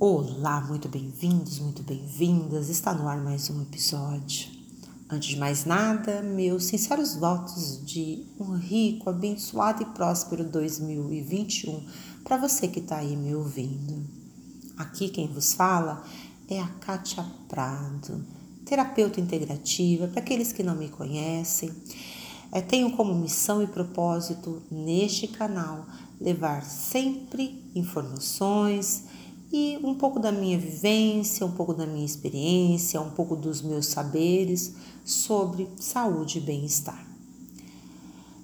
Olá, muito bem-vindos, muito bem-vindas. Está no ar mais um episódio. Antes de mais nada, meus sinceros votos de um rico, abençoado e próspero 2021 para você que está aí me ouvindo. Aqui quem vos fala é a Kátia Prado, terapeuta integrativa. Para aqueles que não me conhecem, é, tenho como missão e propósito neste canal levar sempre informações e um pouco da minha vivência, um pouco da minha experiência, um pouco dos meus saberes sobre saúde e bem-estar.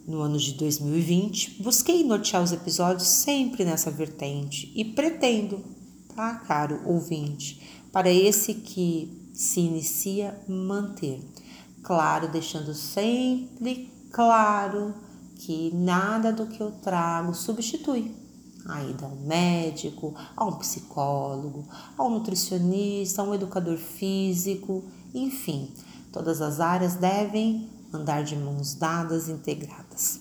No ano de 2020, busquei nortear os episódios sempre nessa vertente e pretendo, tá, caro ouvinte, para esse que se inicia, manter. Claro, deixando sempre claro que nada do que eu trago substitui a ida ao médico, a um psicólogo, a um nutricionista, a um educador físico, enfim, todas as áreas devem andar de mãos dadas integradas.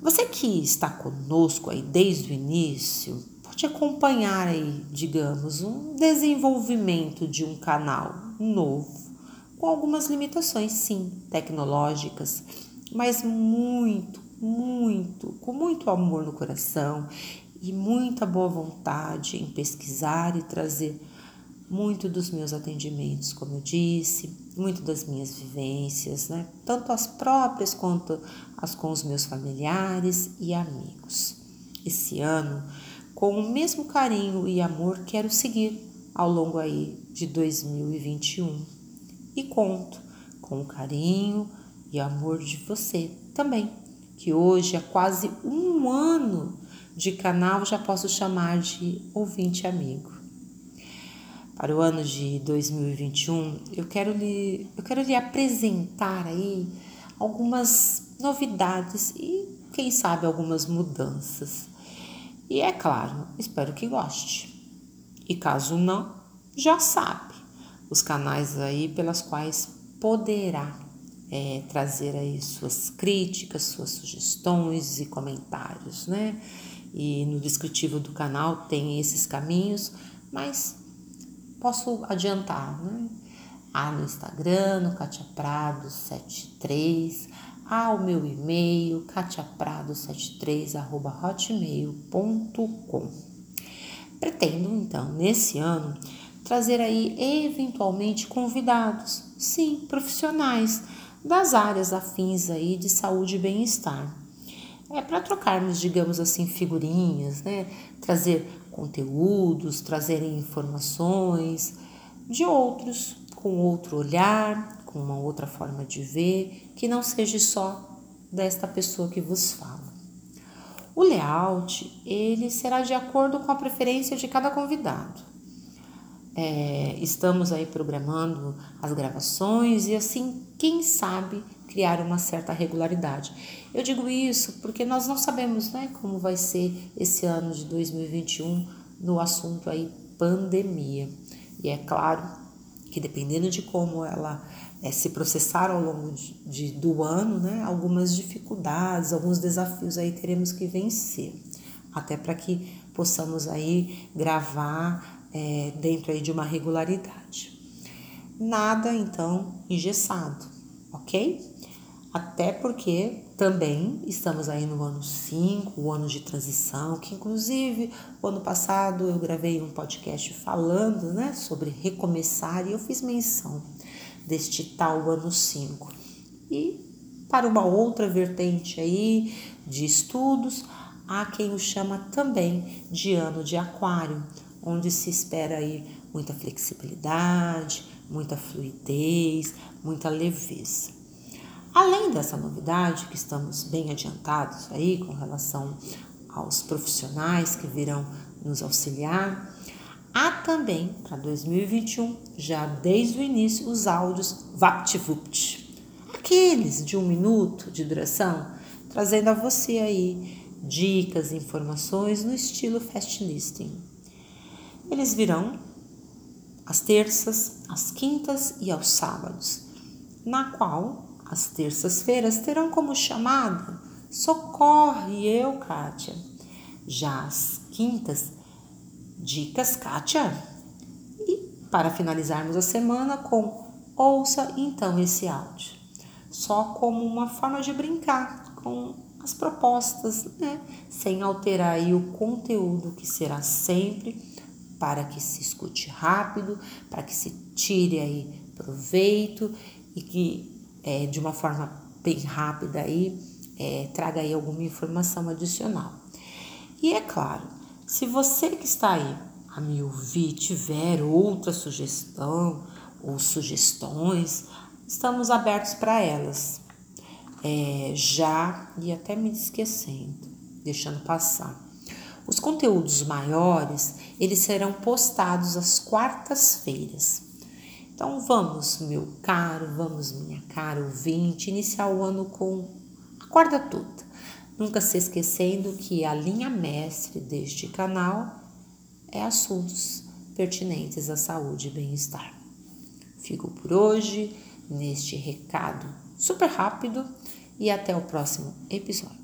Você que está conosco aí desde o início, pode acompanhar aí, digamos, um desenvolvimento de um canal novo, com algumas limitações, sim, tecnológicas, mas muito, muito, com muito amor no coração e muita boa vontade em pesquisar e trazer muito dos meus atendimentos, como eu disse, muito das minhas vivências, né? tanto as próprias quanto as com os meus familiares e amigos. Esse ano, com o mesmo carinho e amor, quero seguir ao longo aí de 2021 e conto com o carinho e amor de você também que hoje há quase um ano de canal já posso chamar de ouvinte amigo. Para o ano de 2021, eu quero lhe, eu quero lhe apresentar aí algumas novidades e, quem sabe, algumas mudanças. E é claro, espero que goste. E caso não, já sabe os canais aí pelas quais poderá é, trazer aí suas críticas, suas sugestões e comentários, né? E no descritivo do canal tem esses caminhos, mas posso adiantar, né? Há no Instagram, no Katia Prado 73, há o meu e-mail, katiaprado73@hotmail.com. Pretendo então nesse ano trazer aí eventualmente convidados, sim, profissionais das áreas afins aí de saúde e bem-estar. É para trocarmos, digamos assim, figurinhas, né? Trazer conteúdos, trazer informações de outros com outro olhar, com uma outra forma de ver, que não seja só desta pessoa que vos fala. O layout, ele será de acordo com a preferência de cada convidado. É, estamos aí programando as gravações e assim, quem sabe, criar uma certa regularidade. Eu digo isso porque nós não sabemos né, como vai ser esse ano de 2021 no assunto aí pandemia. E é claro que dependendo de como ela é, se processar ao longo de, de, do ano, né, algumas dificuldades, alguns desafios aí teremos que vencer, até para que possamos aí gravar é, dentro aí de uma regularidade. Nada, então, engessado, ok? Até porque também estamos aí no ano 5, o ano de transição, que inclusive o ano passado eu gravei um podcast falando né, sobre recomeçar e eu fiz menção deste tal ano 5. E para uma outra vertente aí de estudos, há quem o chama também de ano de aquário, onde se espera aí muita flexibilidade, muita fluidez, muita leveza. Além dessa novidade, que estamos bem adiantados aí com relação aos profissionais que virão nos auxiliar, há também para 2021, já desde o início, os áudios VaptVupt, aqueles de um minuto de duração, trazendo a você aí dicas e informações no estilo fast listing. Eles virão às terças, às quintas e aos sábados, na qual as terças-feiras terão como chamada Socorre eu, Kátia. Já as quintas Dicas Kátia. E para finalizarmos a semana com ouça então esse áudio. Só como uma forma de brincar com as propostas, né? Sem alterar o conteúdo que será sempre para que se escute rápido, para que se tire aí proveito e que é, de uma forma bem rápida aí é, traga aí alguma informação adicional. E é claro, se você que está aí a me ouvir tiver outra sugestão ou sugestões, estamos abertos para elas. É, já e até me esquecendo, deixando passar. Os conteúdos maiores, eles serão postados às quartas-feiras. Então vamos, meu caro, vamos, minha cara ouvinte, iniciar o ano com a corda toda. Nunca se esquecendo que a linha mestre deste canal é assuntos pertinentes à saúde e bem-estar. Fico por hoje neste recado super rápido e até o próximo episódio.